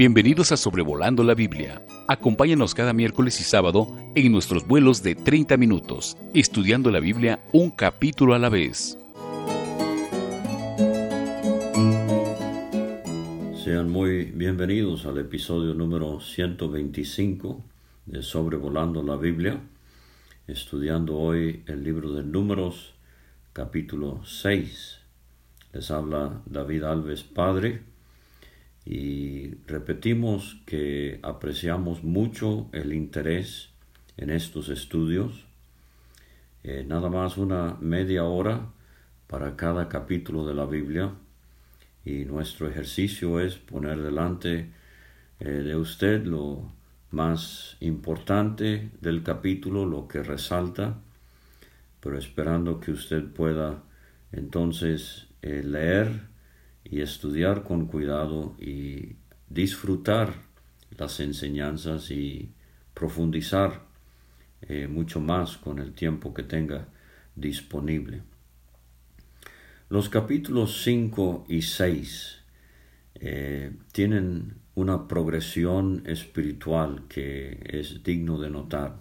Bienvenidos a Sobrevolando la Biblia. Acompáñanos cada miércoles y sábado en nuestros vuelos de 30 minutos, estudiando la Biblia un capítulo a la vez. Sean muy bienvenidos al episodio número 125 de Sobrevolando la Biblia, estudiando hoy el libro de Números, capítulo 6. Les habla David Alves, Padre y repetimos que apreciamos mucho el interés en estos estudios. Eh, nada más una media hora para cada capítulo de la Biblia y nuestro ejercicio es poner delante eh, de usted lo más importante del capítulo, lo que resalta, pero esperando que usted pueda entonces eh, leer y estudiar con cuidado y disfrutar las enseñanzas y profundizar eh, mucho más con el tiempo que tenga disponible. Los capítulos 5 y 6 eh, tienen una progresión espiritual que es digno de notar.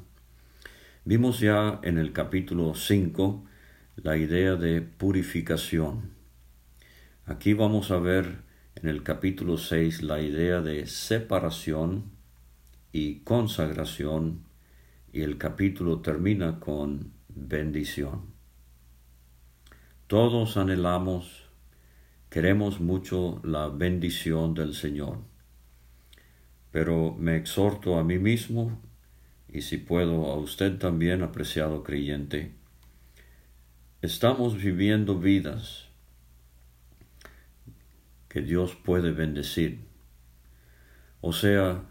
Vimos ya en el capítulo 5 la idea de purificación Aquí vamos a ver en el capítulo 6 la idea de separación y consagración y el capítulo termina con bendición. Todos anhelamos, queremos mucho la bendición del Señor, pero me exhorto a mí mismo y si puedo a usted también, apreciado creyente, estamos viviendo vidas que Dios puede bendecir. O sea,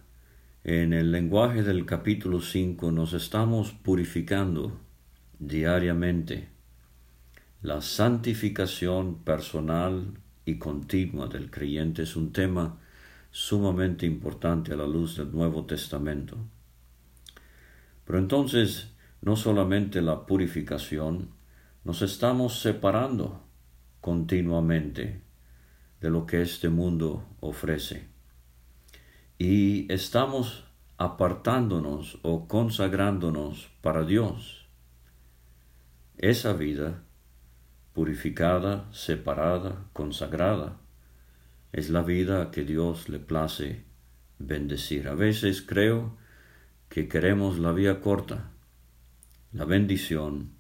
en el lenguaje del capítulo 5 nos estamos purificando diariamente. La santificación personal y continua del creyente es un tema sumamente importante a la luz del Nuevo Testamento. Pero entonces, no solamente la purificación, nos estamos separando continuamente de lo que este mundo ofrece. Y estamos apartándonos o consagrándonos para Dios. Esa vida purificada, separada, consagrada, es la vida que Dios le place bendecir. A veces creo que queremos la vía corta, la bendición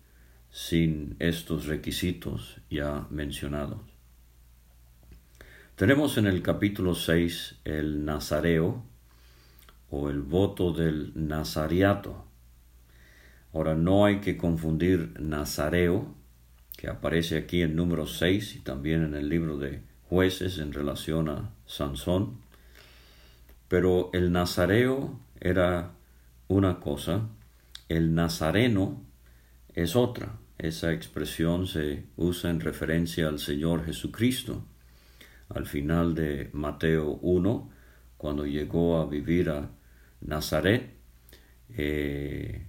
sin estos requisitos ya mencionados. Tenemos en el capítulo 6 el Nazareo o el voto del Nazariato. Ahora no hay que confundir Nazareo, que aparece aquí en número 6 y también en el libro de jueces en relación a Sansón. Pero el Nazareo era una cosa, el Nazareno es otra. Esa expresión se usa en referencia al Señor Jesucristo al final de Mateo 1, cuando llegó a vivir a Nazaret. Eh,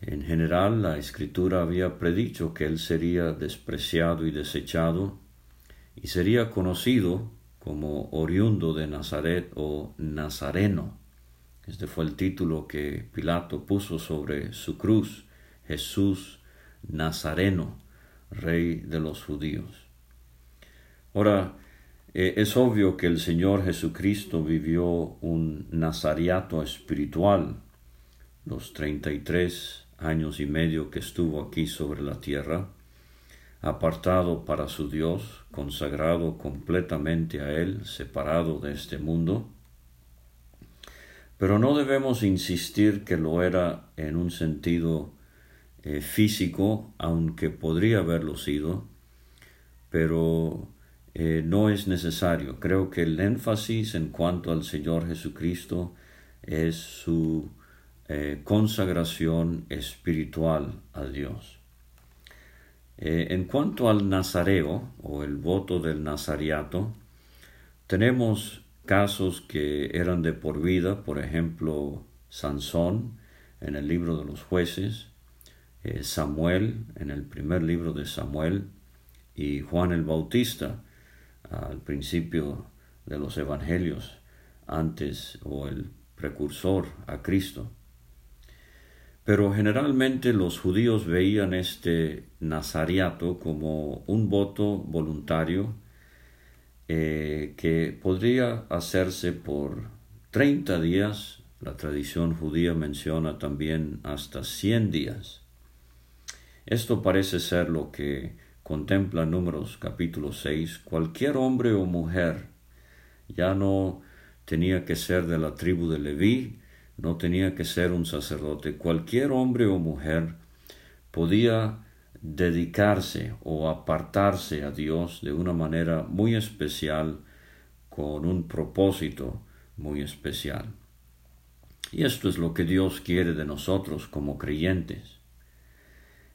en general, la escritura había predicho que él sería despreciado y desechado y sería conocido como oriundo de Nazaret o Nazareno. Este fue el título que Pilato puso sobre su cruz, Jesús Nazareno, rey de los judíos. Ahora, eh, es obvio que el Señor Jesucristo vivió un nazariato espiritual los treinta y tres años y medio que estuvo aquí sobre la tierra, apartado para su Dios, consagrado completamente a Él, separado de este mundo. Pero no debemos insistir que lo era en un sentido eh, físico, aunque podría haberlo sido, pero eh, no es necesario. Creo que el énfasis en cuanto al Señor Jesucristo es su eh, consagración espiritual a Dios. Eh, en cuanto al nazareo o el voto del nazariato, tenemos casos que eran de por vida, por ejemplo, Sansón en el libro de los jueces, Samuel en el primer libro de Samuel y Juan el Bautista al principio de los evangelios antes o el precursor a Cristo. Pero generalmente los judíos veían este nazariato como un voto voluntario eh, que podría hacerse por 30 días. La tradición judía menciona también hasta 100 días. Esto parece ser lo que contempla Números capítulo 6. Cualquier hombre o mujer ya no tenía que ser de la tribu de Leví, no tenía que ser un sacerdote. Cualquier hombre o mujer podía dedicarse o apartarse a Dios de una manera muy especial, con un propósito muy especial. Y esto es lo que Dios quiere de nosotros como creyentes.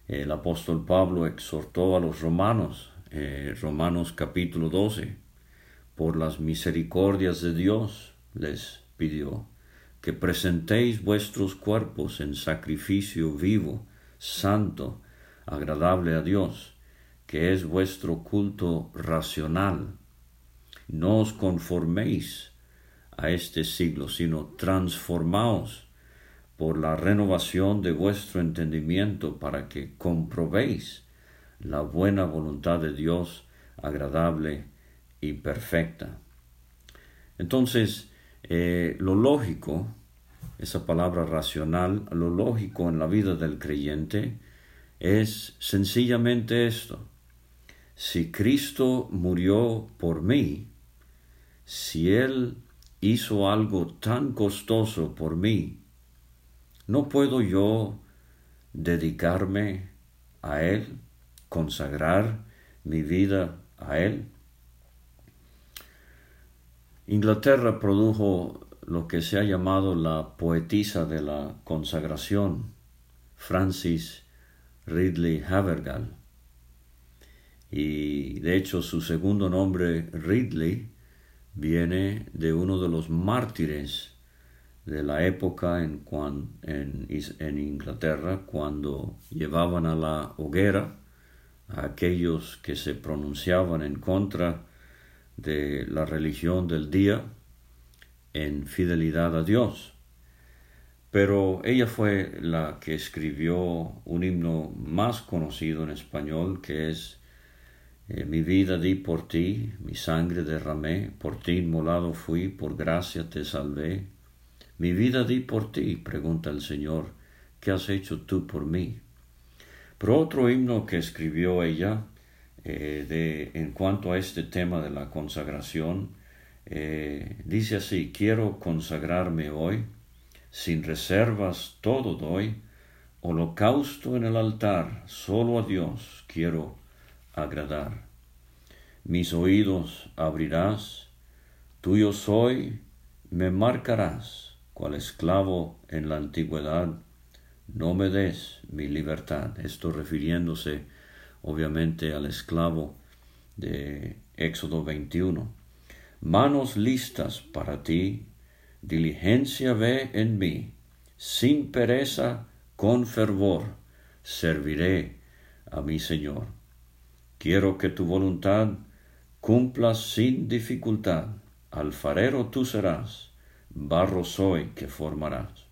El apóstol Pablo exhortó a los romanos, eh, Romanos capítulo 12, por las misericordias de Dios les pidió que presentéis vuestros cuerpos en sacrificio vivo, santo, agradable a Dios, que es vuestro culto racional. No os conforméis a este siglo, sino transformaos por la renovación de vuestro entendimiento para que comprobéis la buena voluntad de Dios agradable y perfecta. Entonces, eh, lo lógico, esa palabra racional, lo lógico en la vida del creyente es sencillamente esto. Si Cristo murió por mí, si Él hizo algo tan costoso por mí, ¿no puedo yo dedicarme a Él, consagrar mi vida a Él? Inglaterra produjo lo que se ha llamado la poetisa de la consagración, Francis Ridley Havergal. Y de hecho su segundo nombre, Ridley, viene de uno de los mártires de la época en, en, en Inglaterra cuando llevaban a la hoguera a aquellos que se pronunciaban en contra de la religión del día en fidelidad a Dios. Pero ella fue la que escribió un himno más conocido en español que es eh, Mi vida di por ti, mi sangre derramé, por ti inmolado fui, por gracia te salvé. Mi vida di por ti, pregunta el Señor, ¿qué has hecho tú por mí? Pero otro himno que escribió ella eh, de, en cuanto a este tema de la consagración, eh, dice así, quiero consagrarme hoy, sin reservas todo doy, holocausto en el altar, solo a Dios quiero agradar. Mis oídos abrirás, tuyo soy, me marcarás, cual esclavo en la antigüedad, no me des mi libertad. Esto refiriéndose obviamente al esclavo de Éxodo 21. Manos listas para ti, diligencia ve en mí, sin pereza, con fervor, serviré a mi Señor. Quiero que tu voluntad cumplas sin dificultad. Alfarero tú serás, barro soy que formarás.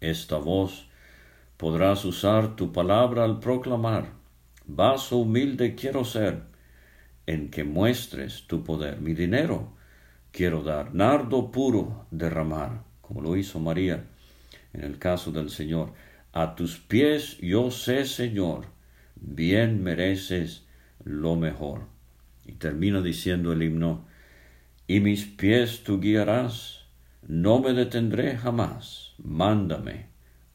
Esta voz podrás usar tu palabra al proclamar vaso humilde quiero ser, en que muestres tu poder. Mi dinero quiero dar, nardo puro derramar, como lo hizo María en el caso del Señor. A tus pies yo sé, Señor, bien mereces lo mejor. Y termina diciendo el himno, y mis pies tú guiarás, no me detendré jamás, mándame,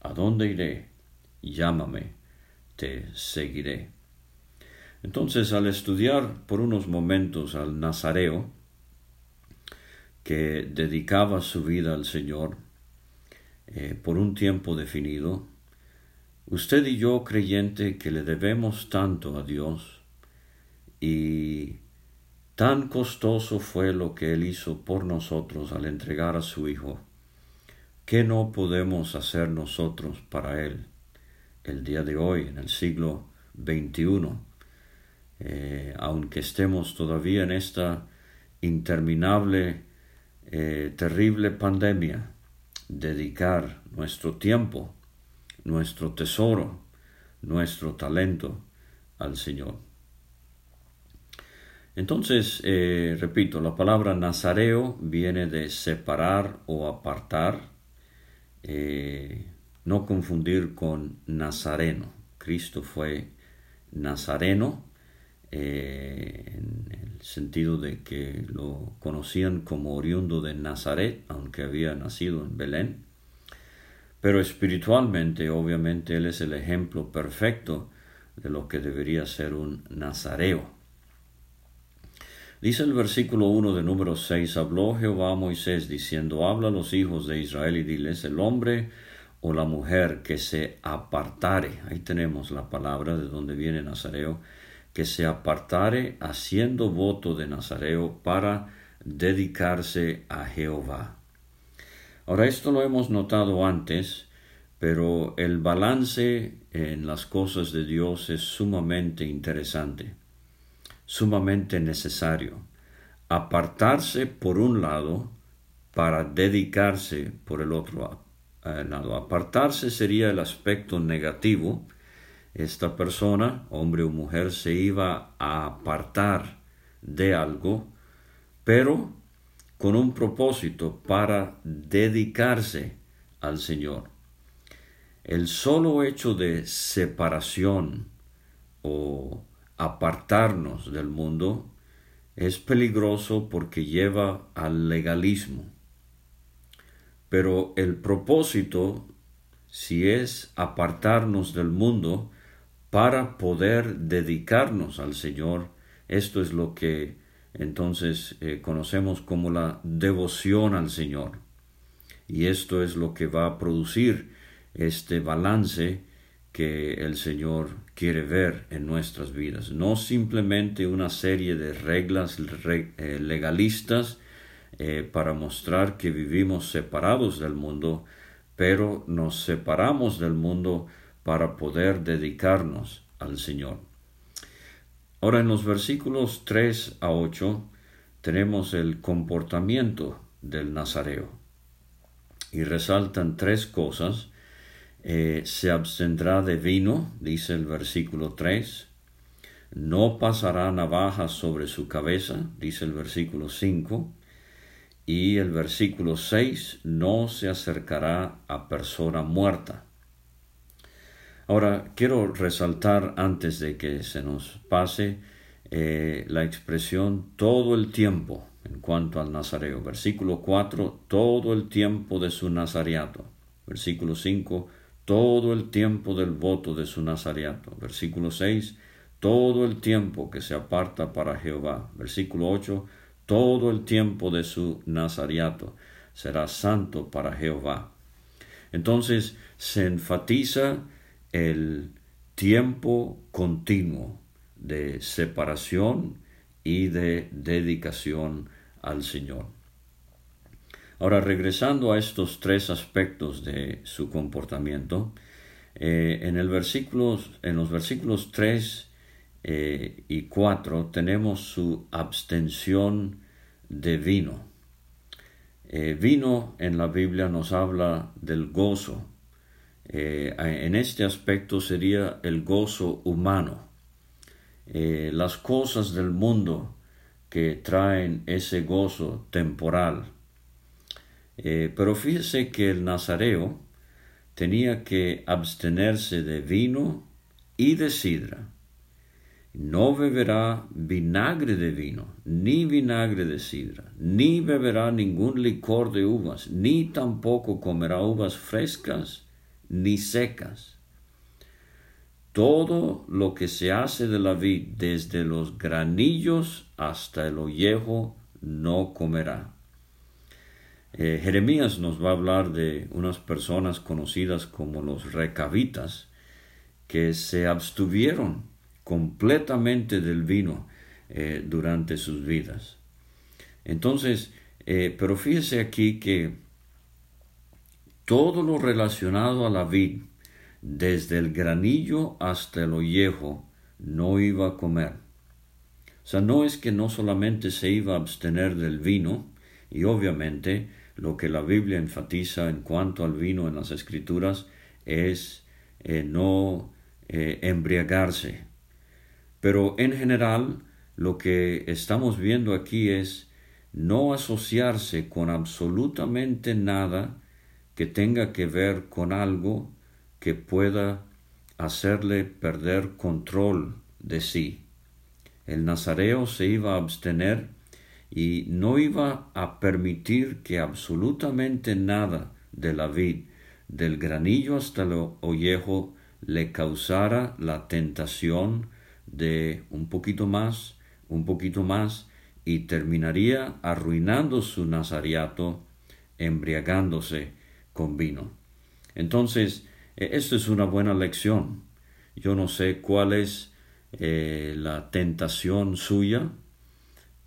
¿a dónde iré? Llámame, te seguiré. Entonces, al estudiar por unos momentos al Nazareo, que dedicaba su vida al Señor eh, por un tiempo definido, usted y yo, creyente, que le debemos tanto a Dios, y tan costoso fue lo que Él hizo por nosotros al entregar a su Hijo, ¿qué no podemos hacer nosotros para Él el día de hoy, en el siglo XXI? Eh, aunque estemos todavía en esta interminable eh, terrible pandemia, dedicar nuestro tiempo, nuestro tesoro, nuestro talento al Señor. Entonces, eh, repito, la palabra nazareo viene de separar o apartar, eh, no confundir con nazareno. Cristo fue nazareno eh, en el sentido de que lo conocían como oriundo de Nazaret, aunque había nacido en Belén. Pero espiritualmente, obviamente, Él es el ejemplo perfecto de lo que debería ser un nazareo. Dice el versículo 1 de número 6, habló Jehová a Moisés diciendo, habla a los hijos de Israel y diles, el hombre o la mujer que se apartare, ahí tenemos la palabra de donde viene Nazareo, que se apartare haciendo voto de Nazareo para dedicarse a Jehová. Ahora esto lo hemos notado antes, pero el balance en las cosas de Dios es sumamente interesante, sumamente necesario. Apartarse por un lado para dedicarse por el otro lado. Apartarse sería el aspecto negativo, esta persona, hombre o mujer, se iba a apartar de algo, pero con un propósito para dedicarse al Señor. El solo hecho de separación o apartarnos del mundo es peligroso porque lleva al legalismo. Pero el propósito, si es apartarnos del mundo, para poder dedicarnos al Señor. Esto es lo que entonces eh, conocemos como la devoción al Señor. Y esto es lo que va a producir este balance que el Señor quiere ver en nuestras vidas. No simplemente una serie de reglas eh, legalistas eh, para mostrar que vivimos separados del mundo, pero nos separamos del mundo para poder dedicarnos al Señor. Ahora en los versículos 3 a 8 tenemos el comportamiento del Nazareo y resaltan tres cosas. Eh, se abstendrá de vino, dice el versículo 3. No pasará navaja sobre su cabeza, dice el versículo 5. Y el versículo 6, no se acercará a persona muerta. Ahora, quiero resaltar antes de que se nos pase eh, la expresión todo el tiempo en cuanto al nazareo. Versículo 4, todo el tiempo de su nazareato. Versículo 5, todo el tiempo del voto de su nazareato. Versículo 6, todo el tiempo que se aparta para Jehová. Versículo 8, todo el tiempo de su nazareato será santo para Jehová. Entonces se enfatiza el tiempo continuo de separación y de dedicación al Señor. Ahora, regresando a estos tres aspectos de su comportamiento, eh, en, los versículos 3 eh, y 4 tenemos su abstención de vino. Eh, vino en la Biblia nos habla del gozo, en este aspecto sería el gozo humano. Las cosas del mundo que traen ese gozo temporal. Eh, pero fíjese que el nazareo tenía que abstenerse de vino y de sidra. No beberá vinagre de vino, ni vinagre de sidra, ni beberá ningún licor de uvas, ni tampoco comerá uvas frescas ni secas. Todo lo que se hace de la vid, desde los granillos hasta el ollejo, no comerá. Eh, Jeremías nos va a hablar de unas personas conocidas como los recabitas, que se abstuvieron completamente del vino eh, durante sus vidas. Entonces, eh, pero fíjese aquí que todo lo relacionado a la vid, desde el granillo hasta el ollejo, no iba a comer. O sea, no es que no solamente se iba a abstener del vino, y obviamente lo que la Biblia enfatiza en cuanto al vino en las escrituras es eh, no eh, embriagarse. Pero en general lo que estamos viendo aquí es no asociarse con absolutamente nada que tenga que ver con algo que pueda hacerle perder control de sí. El nazareo se iba a abstener y no iba a permitir que absolutamente nada de la vid, del granillo hasta el ollejo, le causara la tentación de un poquito más, un poquito más, y terminaría arruinando su nazariato, embriagándose con vino. Entonces, e, esto es una buena lección. Yo no sé cuál es eh, la tentación suya,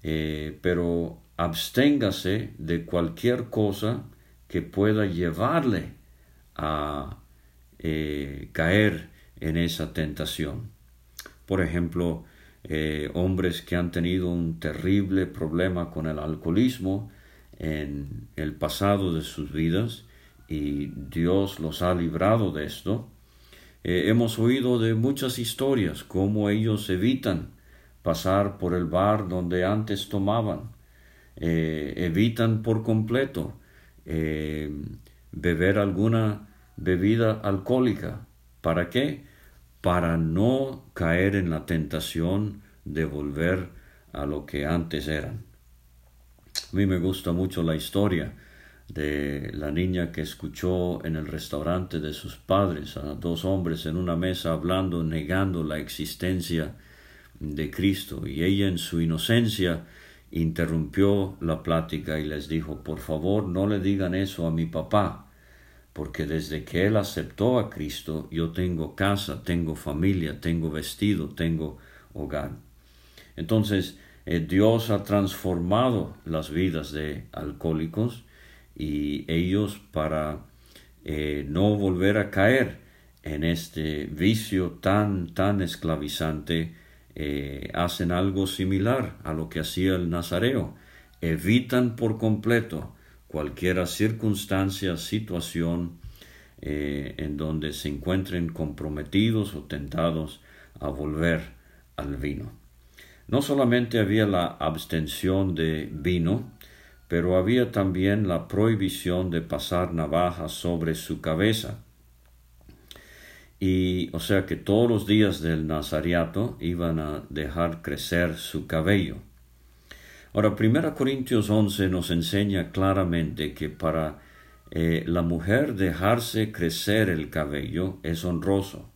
eh, pero absténgase de cualquier cosa que pueda llevarle a eh, caer en esa tentación. Por ejemplo, eh, hombres que han tenido un terrible problema con el alcoholismo en el pasado de sus vidas y Dios los ha librado de esto. hemos oído de muchas historias cómo ellos evitan pasar por el bar donde antes tomaban, eh, evitan por completo eh, beber alguna bebida alcohólica. ¿Para qué? Para no caer en la tentación de volver a lo que antes eran. A mí me gusta mucho la historia de la niña que escuchó en el restaurante de sus padres a dos hombres en una mesa hablando, negando la existencia de Cristo y ella en su inocencia interrumpió la plática y les dijo por favor no le digan eso a mi papá porque desde que él aceptó a Cristo yo tengo casa, tengo familia, tengo vestido, tengo hogar. Entonces eh, Dios ha transformado las vidas de alcohólicos y ellos para eh, no volver a caer en este vicio tan tan esclavizante eh, hacen algo similar a lo que hacía el nazareo. Evitan por completo cualquier circunstancia, situación eh, en donde se encuentren comprometidos o tentados a volver al vino. No solamente había la abstención de vino, pero había también la prohibición de pasar navaja sobre su cabeza y o sea que todos los días del Nazariato iban a dejar crecer su cabello. Ahora, 1 Corintios 11 nos enseña claramente que para eh, la mujer dejarse crecer el cabello es honroso.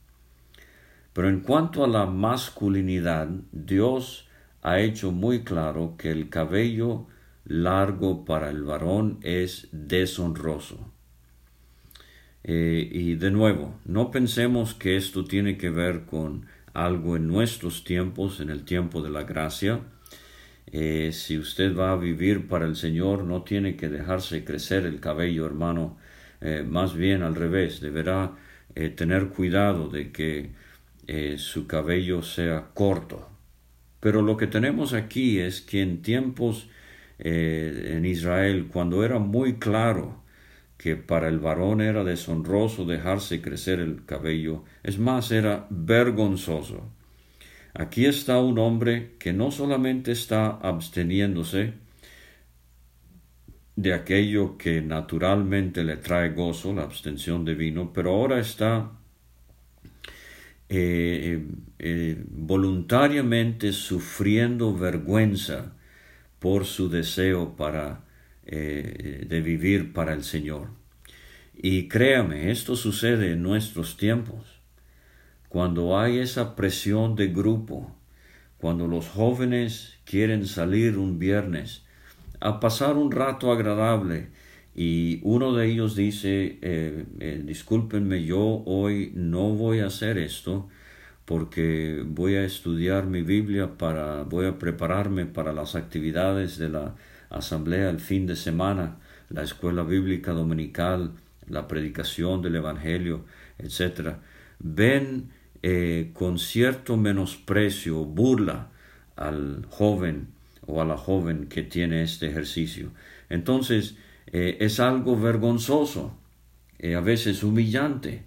Pero en cuanto a la masculinidad, Dios ha hecho muy claro que el cabello largo para el varón es deshonroso. Eh, y de nuevo, no pensemos que esto tiene que ver con algo en nuestros tiempos, en el tiempo de la gracia. Eh, si usted va a vivir para el Señor, no tiene que dejarse crecer el cabello, hermano. Eh, más bien al revés, deberá tener cuidado de que su cabello sea corto. Pero lo que tenemos aquí es que en tiempos en Israel, cuando era muy claro que para el varón era deshonroso dejarse crecer el cabello, es más, era vergonzoso. Aquí está un hombre que no solamente está absteniéndose de aquello que naturalmente le trae gozo, la abstención de vino, pero ahora está eh, eh, voluntariamente sufriendo vergüenza por su deseo para eh, de vivir para el Señor. Y créame, esto sucede en nuestros tiempos. Cuando hay esa presión de grupo, cuando los jóvenes quieren salir un viernes a pasar un rato agradable y uno de ellos dice, eh, eh, discúlpenme, yo hoy no voy a hacer esto porque voy a estudiar mi Biblia para, voy a prepararme para las actividades de la asamblea el fin de semana, la escuela bíblica dominical, la predicación del Evangelio, etc., ven eh, con cierto menosprecio, burla al joven o a la joven que tiene este ejercicio. Entonces, eh, es algo vergonzoso, eh, a veces humillante,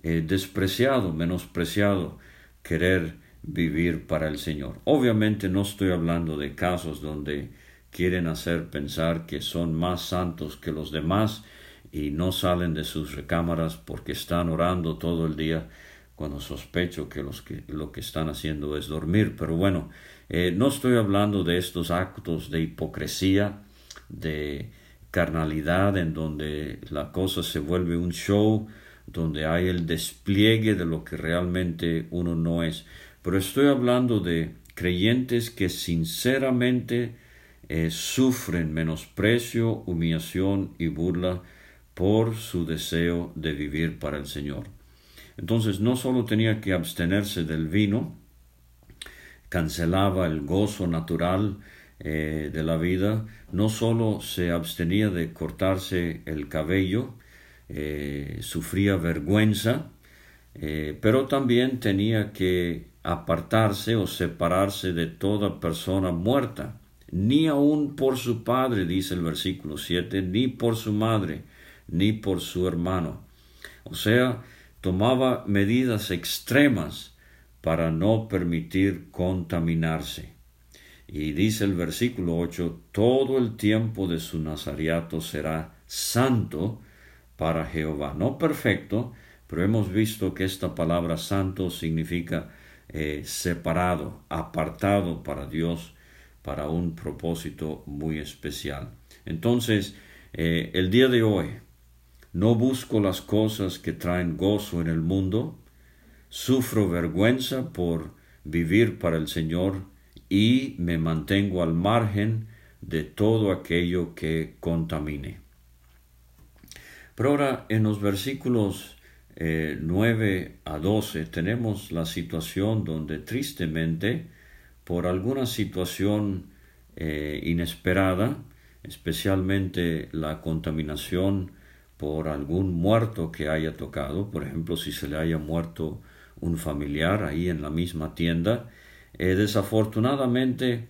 despreciado, menospreciado, querer vivir para el Señor. Obviamente no estoy hablando de casos donde quieren hacer pensar que son más santos que los demás y no salen de sus recámaras porque están orando todo el día cuando sospecho que, los que lo que están haciendo es dormir. Pero bueno, eh, no estoy hablando de estos actos de hipocresía, de carnalidad, en donde la cosa se vuelve un show, donde hay el despliegue de lo que realmente uno no es. Pero estoy hablando de creyentes que sinceramente eh, sufren menosprecio, humillación y burla por su deseo de vivir para el Señor. Entonces no solo tenía que abstenerse del vino, cancelaba el gozo natural eh, de la vida, no solo se abstenía de cortarse el cabello, eh, sufría vergüenza, pero también tenía que apartarse o separarse de toda persona muerta, ni aun por su padre, dice el versículo 7, ni por su madre, ni por su hermano. O sea, tomaba medidas extremas para no permitir contaminarse. Y dice el versículo 8, todo el tiempo de su nazariato será santo para Jehová. No perfecto, pero hemos visto que esta palabra santo significa eh, separado, apartado para Dios, para un propósito muy especial. Entonces, eh, el día de hoy, no busco las cosas que traen gozo en el mundo, sufro vergüenza por vivir para el Señor y me mantengo al margen de todo aquello que contamine. Pero ahora en los versículos 9 eh, a 12 tenemos la situación donde tristemente por alguna situación eh, inesperada, especialmente la contaminación por algún muerto que haya tocado, por ejemplo, si se le haya muerto un familiar ahí en la misma tienda, eh, desafortunadamente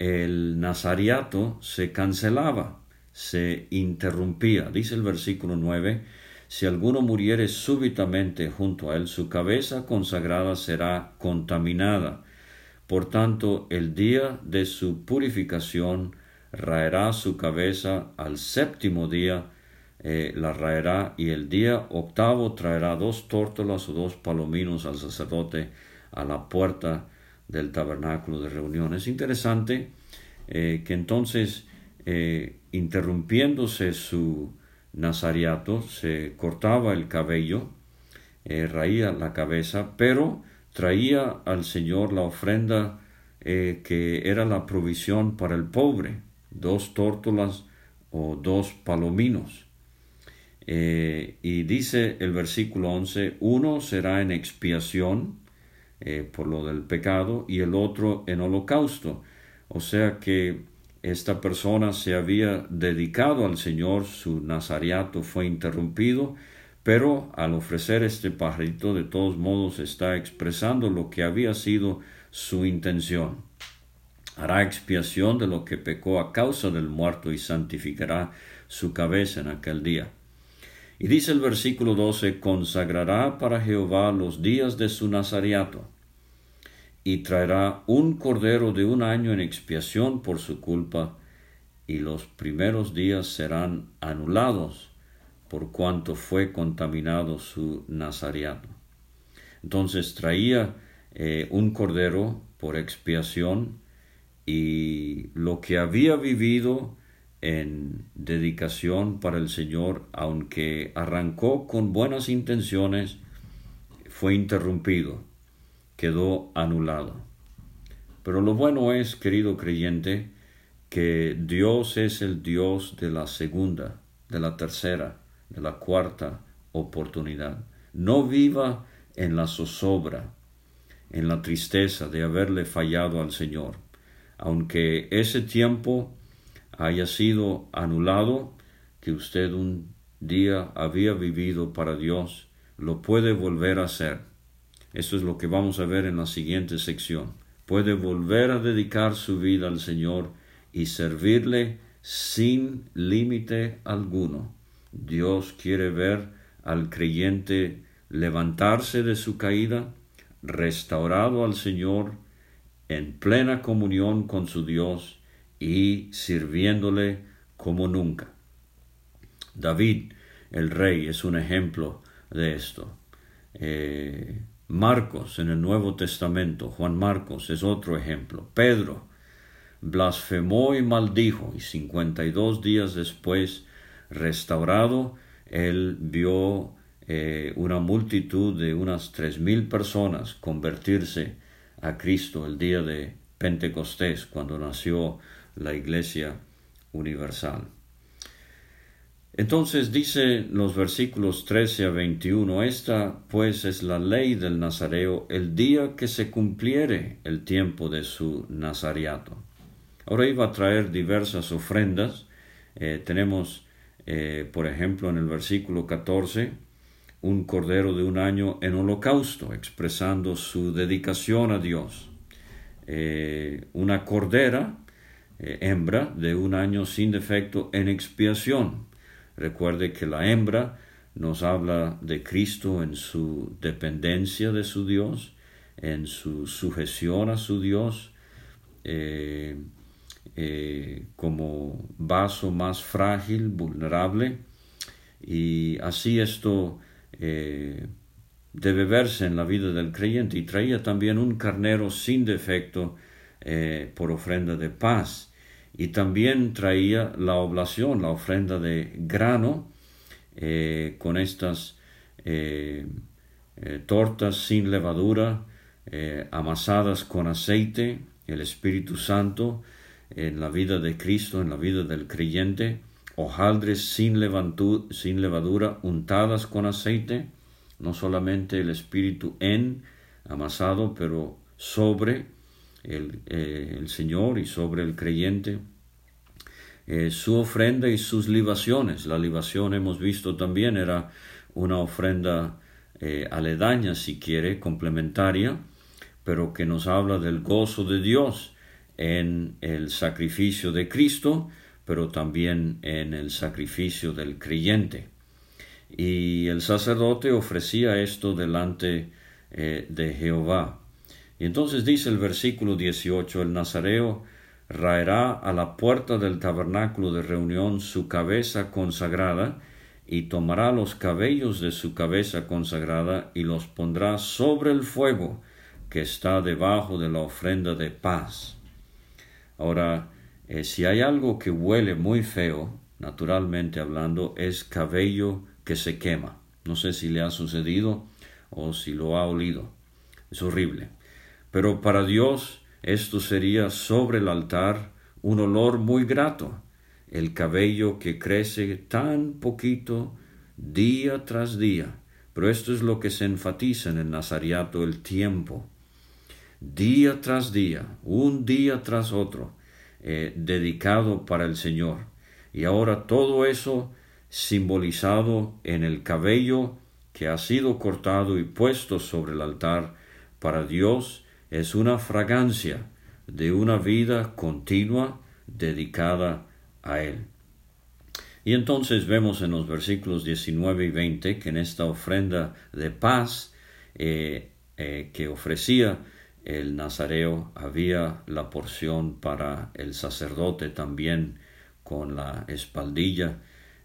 el nazariato se cancelaba, se interrumpía. Dice el versículo 9, si alguno muriere súbitamente junto a él, su cabeza consagrada será contaminada. Por tanto, el día de su purificación raerá su cabeza al séptimo día, eh, la raerá y el día octavo traerá dos tórtolas o dos palominos al sacerdote a la puerta del tabernáculo de reunión. Es interesante eh, que entonces, eh, interrumpiéndose su nazariato, se cortaba el cabello, raía la cabeza, pero traía al Señor la ofrenda que era la provisión para el pobre, dos tórtolas o dos palominos. Eh, y dice el versículo 11, uno será en expiación eh, por lo del pecado y el otro en holocausto. O sea que esta persona se había dedicado al Señor, su nazariato fue interrumpido, pero al ofrecer este pajarito de todos modos está expresando lo que había sido su intención. Hará expiación de lo que pecó a causa del muerto y santificará su cabeza en aquel día. Y dice el versículo 12, consagrará para Jehová los días de su nazariato, y traerá un cordero de un año en expiación por su culpa, y los primeros días serán anulados por cuanto fue contaminado su nazariato. Entonces traía eh, un cordero por expiación y lo que había vivido en dedicación para el Señor, aunque arrancó con buenas intenciones, fue interrumpido, quedó anulado. Pero lo bueno es, querido creyente, que Dios es el Dios de la segunda, de la tercera, de la cuarta oportunidad. No viva en la zozobra, en la tristeza de haberle fallado al Señor. Aunque ese tiempo haya sido anulado, que usted un día había vivido para Dios, lo puede volver a hacer. Esto es lo que vamos a ver en la siguiente sección. puede volver a dedicar su vida al Señor y servirle sin límite alguno. Dios quiere ver al creyente levantarse de su caída, restaurado al Señor, en plena comunión con su Dios y sirviéndole como nunca. David, el rey, es un ejemplo de esto. Eh, Marcos en el Nuevo Testamento, Juan Marcos es otro ejemplo. Pedro blasfemó y maldijo y cincuenta y dos días después, restaurado, él vio eh, una multitud de unas tres mil personas convertirse a Cristo el día de Pentecostés, cuando nació la Iglesia Universal. Entonces dice los versículos 13 a 21, esta pues es la ley del Nazareo el día que se cumpliere el tiempo de su nazariato. Ahora iba a traer diversas ofrendas. Eh, tenemos, eh, por ejemplo, en el versículo 14, un cordero de un año en holocausto, expresando su dedicación a Dios. Eh, una cordera, hembra, de un año sin defecto en expiación Recuerde que la hembra nos habla de Cristo en su dependencia de su Dios, en su sujeción a su Dios, eh, eh, como vaso más frágil, vulnerable, y así esto eh, debe verse en la vida del creyente. Y traía también un carnero sin defecto por ofrenda de paz y también traía la oblación, la ofrenda de grano, eh, con estas eh, eh, tortas sin levadura, amasadas con aceite, el Espíritu Santo, en la vida de Cristo, en la vida del creyente, hojaldres sin, sin levadura, untadas con aceite, no solamente el Espíritu en, amasado, pero sobre eh, el, Señor y sobre el creyente. Eh, su ofrenda y sus libaciones. La libación hemos visto también era una ofrenda eh, aledaña, si quiere, complementaria, pero que nos habla del gozo de Dios en el sacrificio de Cristo, pero también en el sacrificio del creyente. Y el sacerdote ofrecía esto delante de Jehová. Y entonces dice el versículo 18, el nazareo raerá a la puerta del tabernáculo de reunión su cabeza consagrada, y tomará los cabellos de su cabeza consagrada y los pondrá sobre el fuego que está debajo de la ofrenda de paz. Ahora, eh, si hay algo que huele muy feo, naturalmente hablando, es cabello que se quema. No sé si le ha sucedido o si lo ha olido. Es horrible. Pero para Dios esto sería sobre el altar un olor muy grato, el cabello que crece tan poquito día tras día. Pero esto es lo que se enfatiza en el Nazariato, el tiempo. Día tras día, un día tras otro, eh, dedicado para el Señor. Y ahora todo eso simbolizado en el cabello que ha sido cortado y puesto sobre el altar para Dios es una fragancia de una vida continua dedicada a Él. Y entonces vemos en los versículos 19 y 20 que en esta ofrenda de paz eh, eh, que ofrecía el nazareo había la porción para el sacerdote también con la espaldilla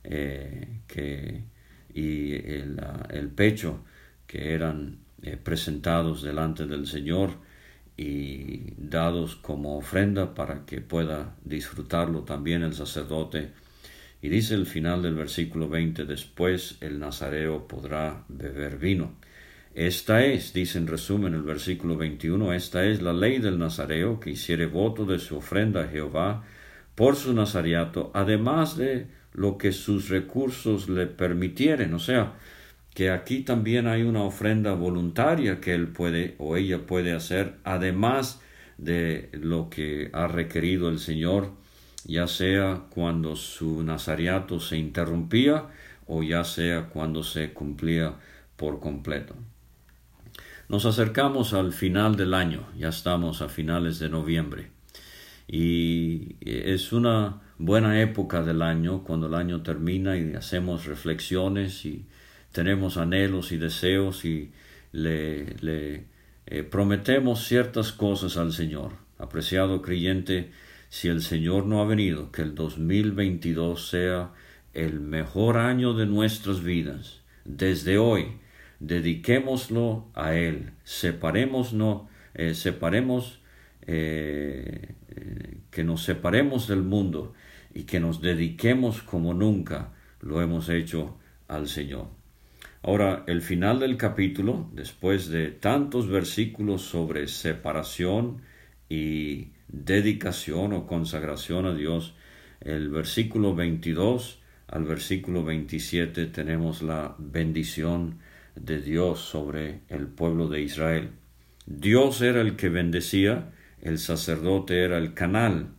eh, que, y el, pecho que eran presentados delante del Señor y dados como ofrenda para que pueda disfrutarlo también el sacerdote. Y dice el final del versículo 20, después el nazareo podrá beber vino. Esta es, dice en resumen el versículo 21, esta es la ley del nazareo que hiciere voto de su ofrenda a Jehová por su nazariato, además de lo que sus recursos le permitieren. O sea, que aquí también hay una ofrenda voluntaria que él puede o ella puede hacer, además de lo que ha requerido el Señor, ya sea cuando su nazariato se interrumpía o ya sea cuando se cumplía por completo. Nos acercamos al final del año, ya estamos a finales de noviembre. Y es una buena época del año cuando el año termina y hacemos reflexiones y tenemos anhelos y deseos y le, eh, prometemos ciertas cosas al Señor. Apreciado creyente, si el Señor no ha venido, que el 2022 sea el mejor año de nuestras vidas. Desde hoy, dediquémoslo a Él, separémonos, eh, separemos, eh, que nos separemos del mundo y que nos dediquemos como nunca lo hemos hecho al Señor. Ahora, el final del capítulo, después de tantos versículos sobre separación y dedicación o consagración a Dios, el versículo 22 al versículo 27 tenemos la bendición de Dios sobre el pueblo de Israel. Dios era el que bendecía, el sacerdote era el canal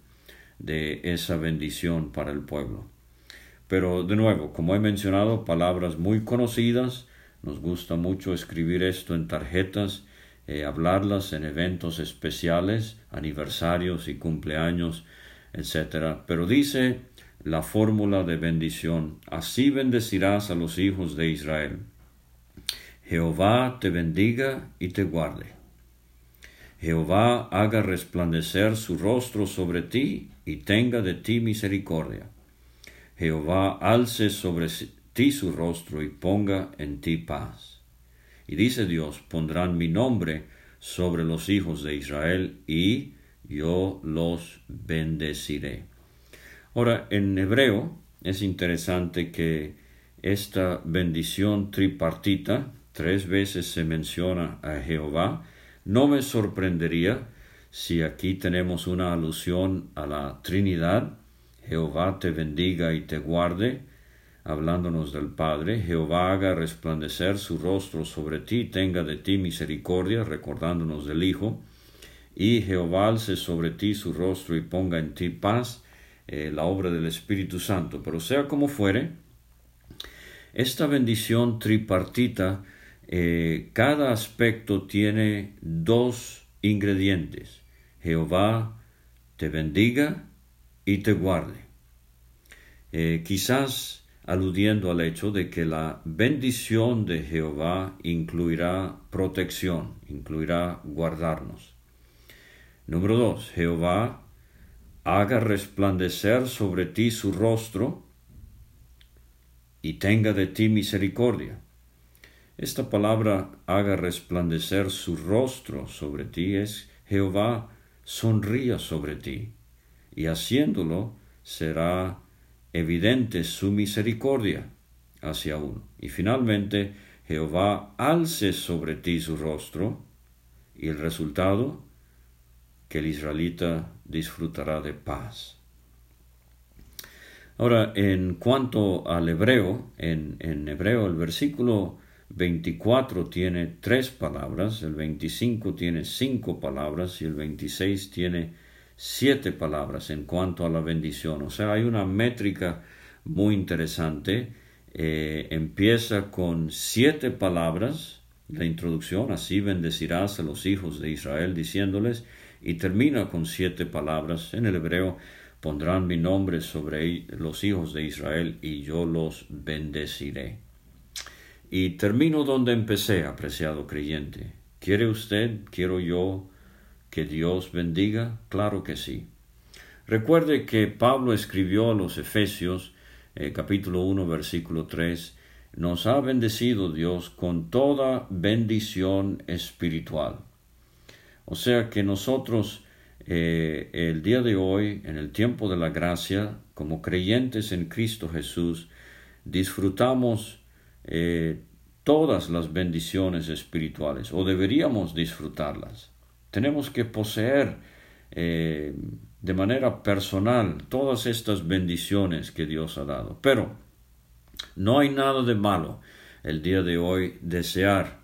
de esa bendición para el pueblo. Pero de nuevo, como he mencionado, palabras muy conocidas, nos gusta mucho escribir esto en tarjetas, eh, hablarlas en eventos especiales, aniversarios y cumpleaños, etc. Pero dice la fórmula de bendición, así bendecirás a los hijos de Israel. Jehová te bendiga y te guarde. Jehová haga resplandecer su rostro sobre ti y tenga de ti misericordia. Jehová alce sobre ti su rostro y ponga en ti paz. Y dice Dios, pondrán mi nombre sobre los hijos de Israel y yo los bendeciré. Ahora, en hebreo es interesante que esta bendición tripartita, tres veces se menciona a Jehová, no me sorprendería si aquí tenemos una alusión a la Trinidad, Jehová te bendiga y te guarde, hablándonos del Padre, Jehová haga resplandecer su rostro sobre ti, tenga de ti misericordia, recordándonos del Hijo, y Jehová alce sobre ti su rostro y ponga en ti paz, eh, la obra del Espíritu Santo. Pero sea como fuere, esta bendición tripartita, eh, cada aspecto tiene dos ingredientes. Jehová te bendiga y te guarde. Eh, quizás aludiendo al hecho de que la bendición de Jehová incluirá protección, incluirá guardarnos. Número dos, Jehová haga resplandecer sobre ti su rostro y tenga de ti misericordia. Esta palabra haga resplandecer su rostro sobre ti es Jehová sonría sobre ti, y haciéndolo será evidente su misericordia hacia uno. Y finalmente, Jehová alce sobre ti su rostro, y el resultado, que el israelita disfrutará de paz. Ahora, en cuanto al hebreo, en, en hebreo el versículo 24 tiene tres palabras, el 25 tiene cinco palabras y el 26 tiene siete palabras en cuanto a la bendición. O sea, hay una métrica muy interesante. Eh, empieza con siete palabras, la introducción, así bendecirás a los hijos de Israel, diciéndoles, y termina con siete palabras. En el hebreo pondrán mi nombre sobre los hijos de Israel y yo los bendeciré. Y termino donde empecé, apreciado creyente. ¿Quiere usted, quiero yo, que Dios bendiga? Claro que sí. Recuerde que Pablo escribió a los Efesios, eh, capítulo 1, versículo 3, nos ha bendecido Dios con toda bendición espiritual. O sea que nosotros eh, el día de hoy, en el tiempo de la gracia, como creyentes en Cristo Jesús, disfrutamos eh, todas las bendiciones espirituales o deberíamos disfrutarlas. Tenemos que poseer eh, de manera personal todas estas bendiciones que Dios ha dado. Pero no hay nada de malo el día de hoy desear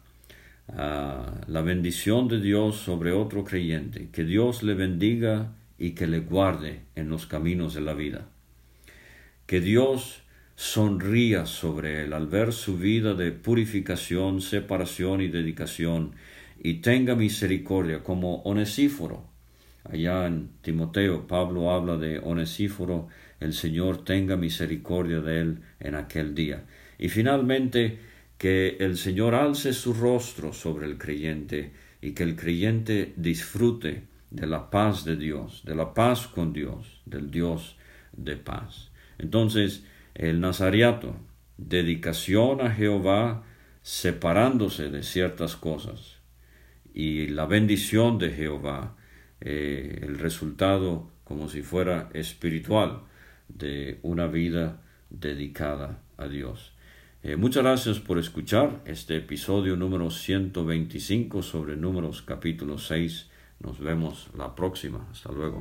ah, la bendición de Dios sobre otro creyente, que Dios le bendiga y que le guarde en los caminos de la vida. Que Dios sonría sobre él al ver su vida de purificación, separación y dedicación, y tenga misericordia como Onesíforo. Allá en Timoteo, Pablo habla de Onesíforo, el Señor tenga misericordia de él en aquel día. Y finalmente, que el Señor alce su rostro sobre el creyente y que el creyente disfrute de la paz de Dios, de la paz con Dios, del Dios de paz. Entonces, el Nazariato, dedicación a Jehová, separándose de ciertas cosas, y la bendición de Jehová, eh, el resultado como si fuera espiritual de una vida dedicada a Dios. Eh, muchas gracias por escuchar este episodio número 125 sobre números capítulo 6. Nos vemos la próxima. Hasta luego.